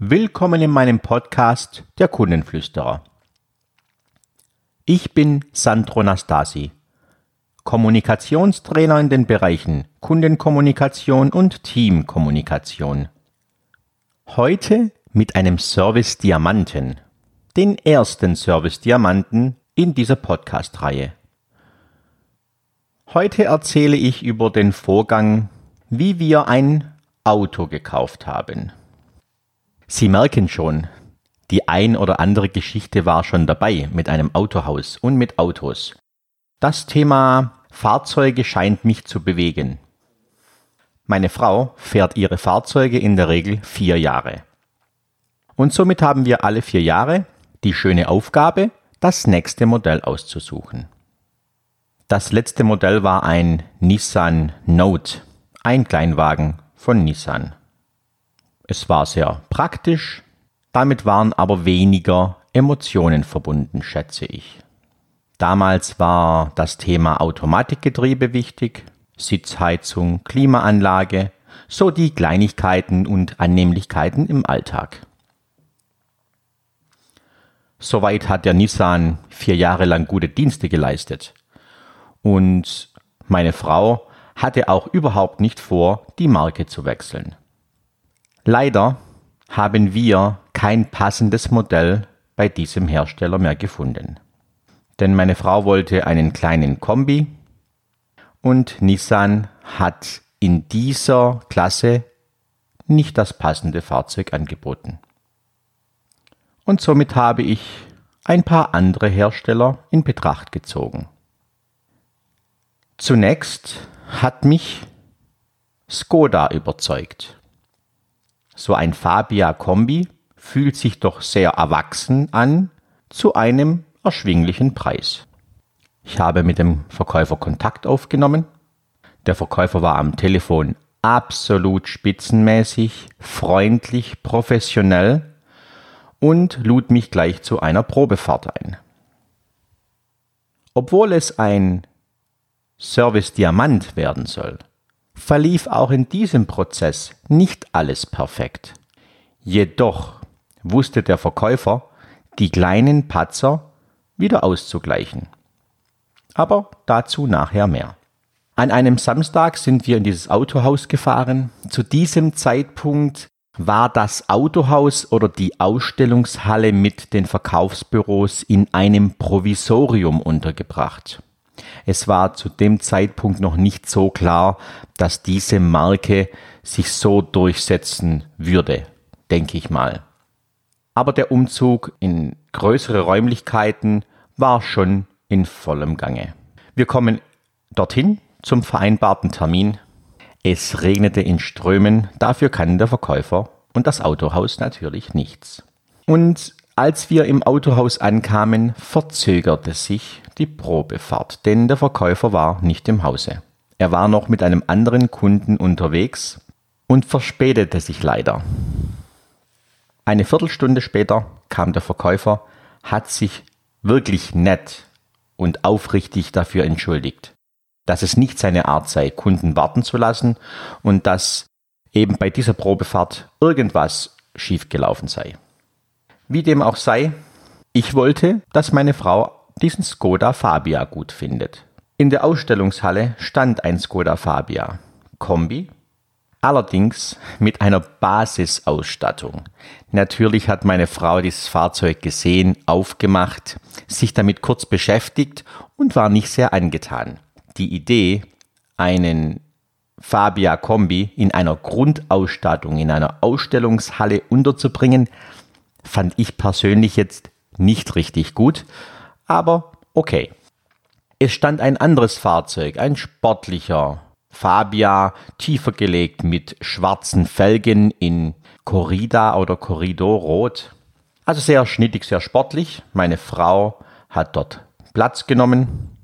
Willkommen in meinem Podcast Der Kundenflüsterer. Ich bin Sandro Nastasi, Kommunikationstrainer in den Bereichen Kundenkommunikation und Teamkommunikation. Heute mit einem Service Diamanten, den ersten Service Diamanten in dieser Podcast-Reihe. Heute erzähle ich über den Vorgang, wie wir ein Auto gekauft haben. Sie merken schon, die ein oder andere Geschichte war schon dabei mit einem Autohaus und mit Autos. Das Thema Fahrzeuge scheint mich zu bewegen. Meine Frau fährt ihre Fahrzeuge in der Regel vier Jahre. Und somit haben wir alle vier Jahre die schöne Aufgabe, das nächste Modell auszusuchen. Das letzte Modell war ein Nissan Note, ein Kleinwagen von Nissan. Es war sehr praktisch, damit waren aber weniger Emotionen verbunden, schätze ich. Damals war das Thema Automatikgetriebe wichtig, Sitzheizung, Klimaanlage, so die Kleinigkeiten und Annehmlichkeiten im Alltag. Soweit hat der Nissan vier Jahre lang gute Dienste geleistet. Und meine Frau hatte auch überhaupt nicht vor, die Marke zu wechseln. Leider haben wir kein passendes Modell bei diesem Hersteller mehr gefunden. Denn meine Frau wollte einen kleinen Kombi und Nissan hat in dieser Klasse nicht das passende Fahrzeug angeboten. Und somit habe ich ein paar andere Hersteller in Betracht gezogen. Zunächst hat mich Skoda überzeugt. So ein Fabia Kombi fühlt sich doch sehr erwachsen an zu einem erschwinglichen Preis. Ich habe mit dem Verkäufer Kontakt aufgenommen. Der Verkäufer war am Telefon absolut spitzenmäßig, freundlich, professionell und lud mich gleich zu einer Probefahrt ein. Obwohl es ein Service Diamant werden soll, verlief auch in diesem Prozess nicht alles perfekt. Jedoch wusste der Verkäufer, die kleinen Patzer wieder auszugleichen. Aber dazu nachher mehr. An einem Samstag sind wir in dieses Autohaus gefahren. Zu diesem Zeitpunkt war das Autohaus oder die Ausstellungshalle mit den Verkaufsbüros in einem Provisorium untergebracht. Es war zu dem Zeitpunkt noch nicht so klar, dass diese Marke sich so durchsetzen würde, denke ich mal. Aber der Umzug in größere Räumlichkeiten war schon in vollem Gange. Wir kommen dorthin zum vereinbarten Termin. Es regnete in Strömen, dafür kann der Verkäufer und das Autohaus natürlich nichts. Und als wir im Autohaus ankamen, verzögerte sich die Probefahrt, denn der Verkäufer war nicht im Hause. Er war noch mit einem anderen Kunden unterwegs und verspätete sich leider. Eine Viertelstunde später kam der Verkäufer, hat sich wirklich nett und aufrichtig dafür entschuldigt, dass es nicht seine Art sei, Kunden warten zu lassen und dass eben bei dieser Probefahrt irgendwas schiefgelaufen sei. Wie dem auch sei, ich wollte, dass meine Frau diesen Skoda Fabia gut findet. In der Ausstellungshalle stand ein Skoda Fabia Kombi, allerdings mit einer Basisausstattung. Natürlich hat meine Frau dieses Fahrzeug gesehen, aufgemacht, sich damit kurz beschäftigt und war nicht sehr angetan. Die Idee, einen Fabia Kombi in einer Grundausstattung in einer Ausstellungshalle unterzubringen, fand ich persönlich jetzt nicht richtig gut, aber okay. Es stand ein anderes Fahrzeug, ein sportlicher Fabia, tiefer gelegt mit schwarzen Felgen in Corrida oder Corridor rot. Also sehr schnittig, sehr sportlich. Meine Frau hat dort Platz genommen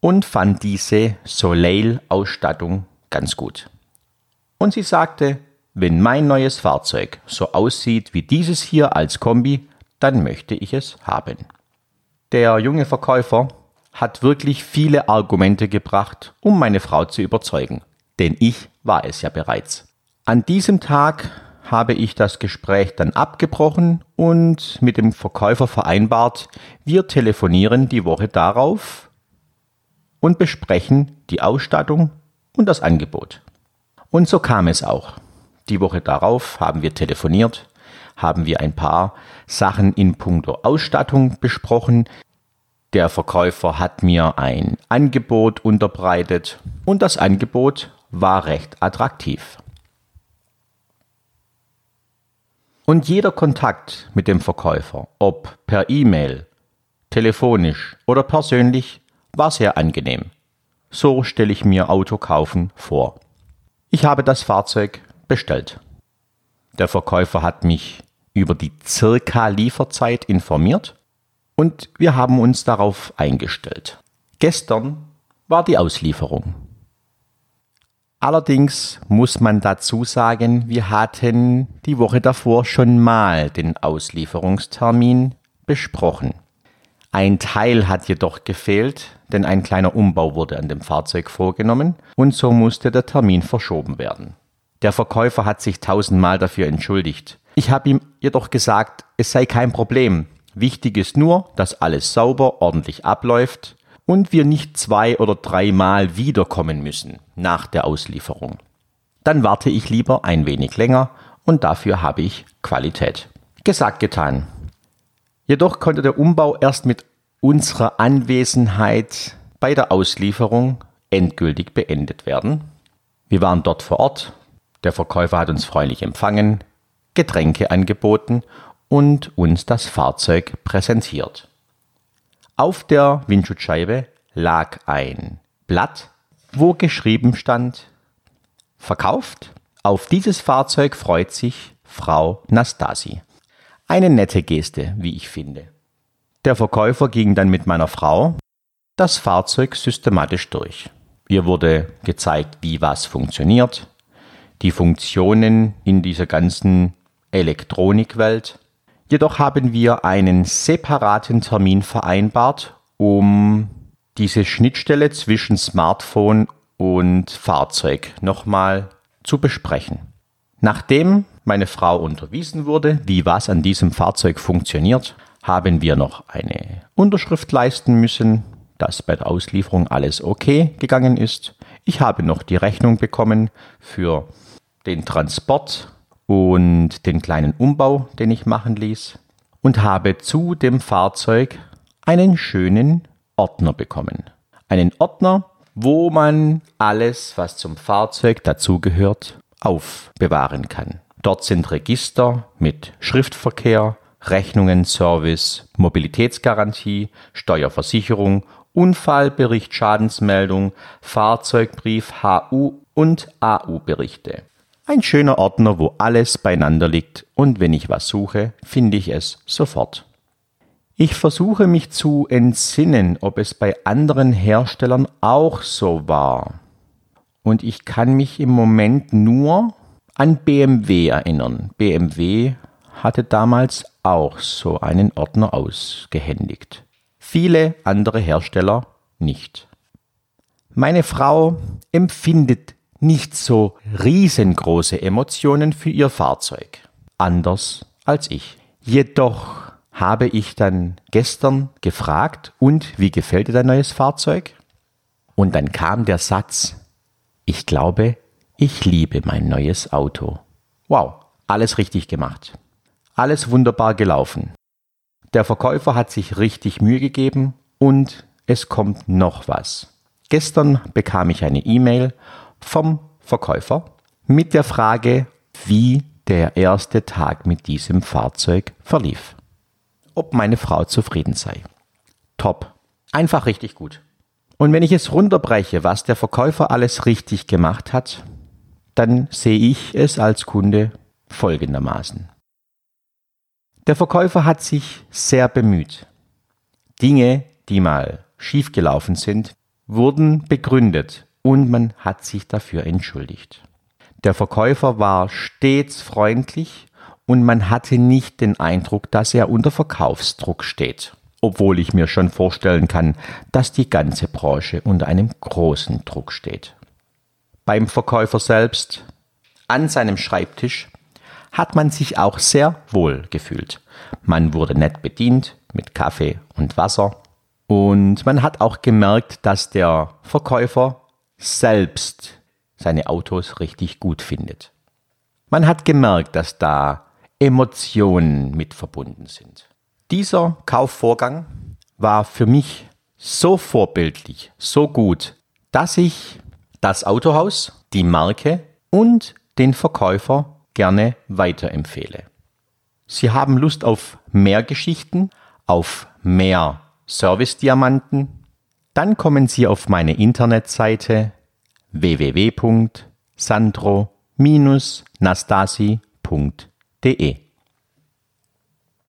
und fand diese Soleil-Ausstattung ganz gut. Und sie sagte, wenn mein neues Fahrzeug so aussieht wie dieses hier als Kombi, dann möchte ich es haben. Der junge Verkäufer hat wirklich viele Argumente gebracht, um meine Frau zu überzeugen, denn ich war es ja bereits. An diesem Tag habe ich das Gespräch dann abgebrochen und mit dem Verkäufer vereinbart, wir telefonieren die Woche darauf und besprechen die Ausstattung und das Angebot. Und so kam es auch. Die Woche darauf haben wir telefoniert, haben wir ein paar Sachen in puncto Ausstattung besprochen. Der Verkäufer hat mir ein Angebot unterbreitet und das Angebot war recht attraktiv. Und jeder Kontakt mit dem Verkäufer, ob per E-Mail, telefonisch oder persönlich, war sehr angenehm. So stelle ich mir Autokaufen vor. Ich habe das Fahrzeug bestellt. Der Verkäufer hat mich über die circa Lieferzeit informiert und wir haben uns darauf eingestellt. Gestern war die Auslieferung. Allerdings muss man dazu sagen, wir hatten die Woche davor schon mal den Auslieferungstermin besprochen. Ein Teil hat jedoch gefehlt, denn ein kleiner Umbau wurde an dem Fahrzeug vorgenommen und so musste der Termin verschoben werden. Der Verkäufer hat sich tausendmal dafür entschuldigt. Ich habe ihm jedoch gesagt, es sei kein Problem. Wichtig ist nur, dass alles sauber, ordentlich abläuft und wir nicht zwei oder dreimal wiederkommen müssen nach der Auslieferung. Dann warte ich lieber ein wenig länger und dafür habe ich Qualität. Gesagt, getan. Jedoch konnte der Umbau erst mit unserer Anwesenheit bei der Auslieferung endgültig beendet werden. Wir waren dort vor Ort, der Verkäufer hat uns freundlich empfangen, Getränke angeboten und uns das Fahrzeug präsentiert. Auf der Windschutzscheibe lag ein Blatt, wo geschrieben stand Verkauft. Auf dieses Fahrzeug freut sich Frau Nastasi. Eine nette Geste, wie ich finde. Der Verkäufer ging dann mit meiner Frau das Fahrzeug systematisch durch. Ihr wurde gezeigt, wie was funktioniert, die Funktionen in dieser ganzen Elektronikwelt, Jedoch haben wir einen separaten Termin vereinbart, um diese Schnittstelle zwischen Smartphone und Fahrzeug nochmal zu besprechen. Nachdem meine Frau unterwiesen wurde, wie was an diesem Fahrzeug funktioniert, haben wir noch eine Unterschrift leisten müssen, dass bei der Auslieferung alles okay gegangen ist. Ich habe noch die Rechnung bekommen für den Transport und den kleinen Umbau, den ich machen ließ, und habe zu dem Fahrzeug einen schönen Ordner bekommen. Einen Ordner, wo man alles, was zum Fahrzeug dazugehört, aufbewahren kann. Dort sind Register mit Schriftverkehr, Rechnungen, Service, Mobilitätsgarantie, Steuerversicherung, Unfallbericht, Schadensmeldung, Fahrzeugbrief, HU und AU-Berichte. Ein schöner Ordner, wo alles beieinander liegt und wenn ich was suche, finde ich es sofort. Ich versuche mich zu entsinnen, ob es bei anderen Herstellern auch so war. Und ich kann mich im Moment nur an BMW erinnern. BMW hatte damals auch so einen Ordner ausgehändigt. Viele andere Hersteller nicht. Meine Frau empfindet nicht so riesengroße Emotionen für ihr Fahrzeug. Anders als ich. Jedoch habe ich dann gestern gefragt, und wie gefällt dir dein neues Fahrzeug? Und dann kam der Satz, ich glaube, ich liebe mein neues Auto. Wow, alles richtig gemacht. Alles wunderbar gelaufen. Der Verkäufer hat sich richtig Mühe gegeben und es kommt noch was. Gestern bekam ich eine E-Mail vom Verkäufer mit der Frage, wie der erste Tag mit diesem Fahrzeug verlief. Ob meine Frau zufrieden sei. Top. Einfach richtig gut. Und wenn ich es runterbreche, was der Verkäufer alles richtig gemacht hat, dann sehe ich es als Kunde folgendermaßen. Der Verkäufer hat sich sehr bemüht. Dinge, die mal schiefgelaufen sind, wurden begründet und man hat sich dafür entschuldigt. Der Verkäufer war stets freundlich und man hatte nicht den Eindruck, dass er unter Verkaufsdruck steht, obwohl ich mir schon vorstellen kann, dass die ganze Branche unter einem großen Druck steht. Beim Verkäufer selbst, an seinem Schreibtisch, hat man sich auch sehr wohl gefühlt. Man wurde nett bedient mit Kaffee und Wasser und man hat auch gemerkt, dass der Verkäufer selbst seine Autos richtig gut findet. Man hat gemerkt, dass da Emotionen mit verbunden sind. Dieser Kaufvorgang war für mich so vorbildlich, so gut, dass ich das Autohaus, die Marke und den Verkäufer gerne weiterempfehle. Sie haben Lust auf mehr Geschichten, auf mehr Service-Diamanten? Dann kommen Sie auf meine Internetseite www.sandro-nastasi.de